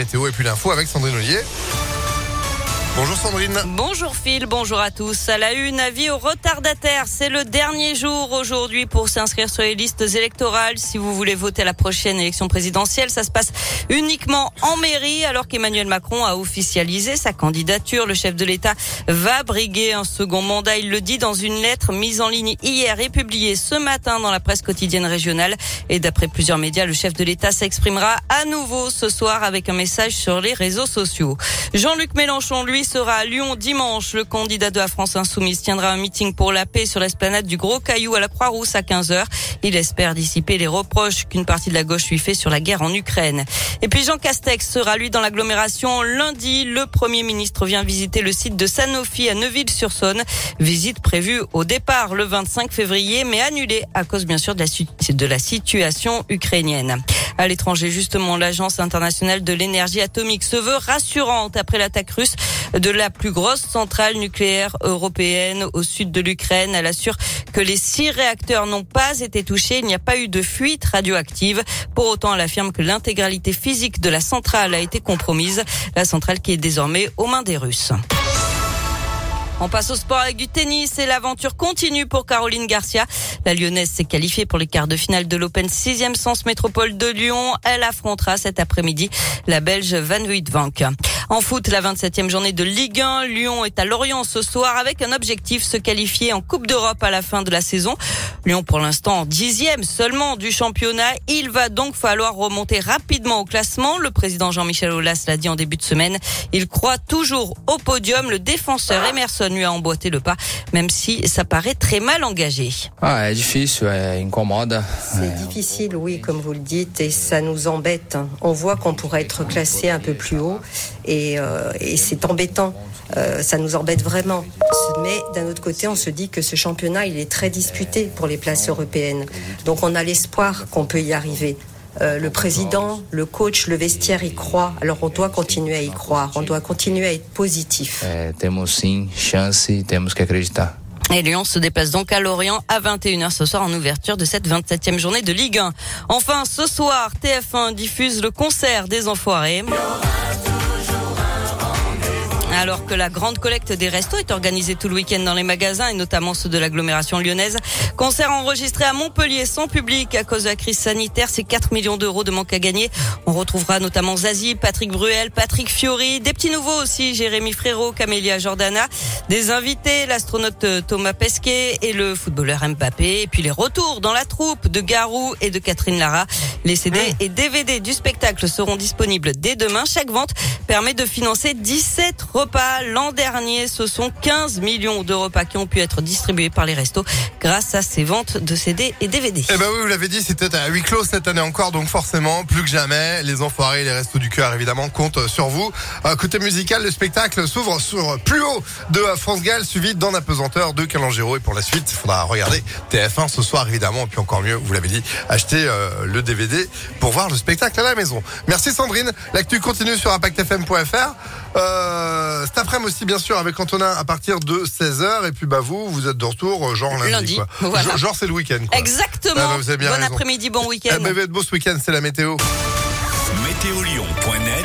Météo et puis l'info avec Sandrine Ollier. Bonjour Sandrine. Bonjour Phil, bonjour à tous. À la une, avis aux retardataires. C'est le dernier jour aujourd'hui pour s'inscrire sur les listes électorales. Si vous voulez voter à la prochaine élection présidentielle, ça se passe uniquement en mairie alors qu'Emmanuel Macron a officialisé sa candidature. Le chef de l'État va briguer un second mandat. Il le dit dans une lettre mise en ligne hier et publiée ce matin dans la presse quotidienne régionale. Et d'après plusieurs médias, le chef de l'État s'exprimera à nouveau ce soir avec un message sur les réseaux sociaux. Jean-Luc Mélenchon, lui, sera à Lyon dimanche. Le candidat de la France Insoumise tiendra un meeting pour la paix sur l'esplanade du Gros Caillou à la Croix-Rousse à 15h. Il espère dissiper les reproches qu'une partie de la gauche lui fait sur la guerre en Ukraine. Et puis Jean Castex sera lui dans l'agglomération lundi. Le Premier ministre vient visiter le site de Sanofi à Neuville-sur-Saône. Visite prévue au départ le 25 février, mais annulée à cause bien sûr de la, de la situation ukrainienne. À l'étranger, justement, l'Agence internationale de l'énergie atomique se veut rassurante après l'attaque russe de la plus grosse centrale nucléaire européenne au sud de l'Ukraine. Elle assure que les six réacteurs n'ont pas été touchés. Il n'y a pas eu de fuite radioactive. Pour autant, elle affirme que l'intégralité physique de la centrale a été compromise. La centrale qui est désormais aux mains des Russes. On passe au sport avec du tennis et l'aventure continue pour Caroline Garcia. La Lyonnaise s'est qualifiée pour les quarts de finale de l'Open 6e Sens Métropole de Lyon. Elle affrontera cet après-midi la Belge Van Uytvanck. En foot, la 27e journée de Ligue 1, Lyon est à Lorient ce soir avec un objectif se qualifier en Coupe d'Europe à la fin de la saison. Lyon pour l'instant dixième seulement du championnat. Il va donc falloir remonter rapidement au classement. Le président Jean-Michel Aulas l'a dit en début de semaine. Il croit toujours au podium. Le défenseur Emerson lui a emboîté le pas, même si ça paraît très mal engagé. Ah, difficile, incommode. C'est difficile, oui, comme vous le dites, et ça nous embête. On voit qu'on pourrait être classé un peu plus haut et euh, et, c'est embêtant. Euh, ça nous embête vraiment. Mais d'un autre côté, on se dit que ce championnat, il est très disputé pour les places européennes. Donc on a l'espoir qu'on peut y arriver. Euh, le président, le coach, le vestiaire y croient. Alors on doit continuer à y croire. On doit continuer à être positif. chance, Et Lyon se déplace donc à Lorient à 21h ce soir en ouverture de cette 27e journée de Ligue 1. Enfin, ce soir, TF1 diffuse le concert des Enfoirés. Alors que la grande collecte des restos est organisée tout le week-end dans les magasins et notamment ceux de l'agglomération lyonnaise. Concert enregistré à Montpellier sans public à cause de la crise sanitaire. C'est 4 millions d'euros de manque à gagner. On retrouvera notamment Zazie, Patrick Bruel, Patrick Fiori, des petits nouveaux aussi, Jérémy Frérot, Camélia Jordana, des invités, l'astronaute Thomas Pesquet et le footballeur Mbappé. Et puis les retours dans la troupe de Garou et de Catherine Lara. Les CD et DVD du spectacle seront disponibles dès demain. Chaque vente permet de financer 17 repas. L'an dernier, ce sont 15 millions de repas qui ont pu être distribués par les restos grâce à ces ventes de CD et DVD. Eh ben oui, vous l'avez dit, c'était à huis clos cette année encore, donc forcément, plus que jamais, les enfoirés, les restos du cœur, évidemment, comptent sur vous. Euh, côté musical, le spectacle s'ouvre sur plus haut de France Gall, suivi d'un apesanteur de Calangero. Et pour la suite, il faudra regarder TF1 ce soir, évidemment, et puis encore mieux, vous l'avez dit, acheter euh, le DVD pour voir le spectacle à la maison. Merci Sandrine. L'actu continue sur impactfm.fr. Euh, cet après-midi aussi, bien sûr, avec Antonin à partir de 16h. Et puis, bah, vous, vous êtes de retour, euh, genre lundi. Genre, c'est le week-end. Exactement. Ah, bah, bon après-midi, bon week-end. Eh, beau ce week-end, c'est la météo. Météolion.net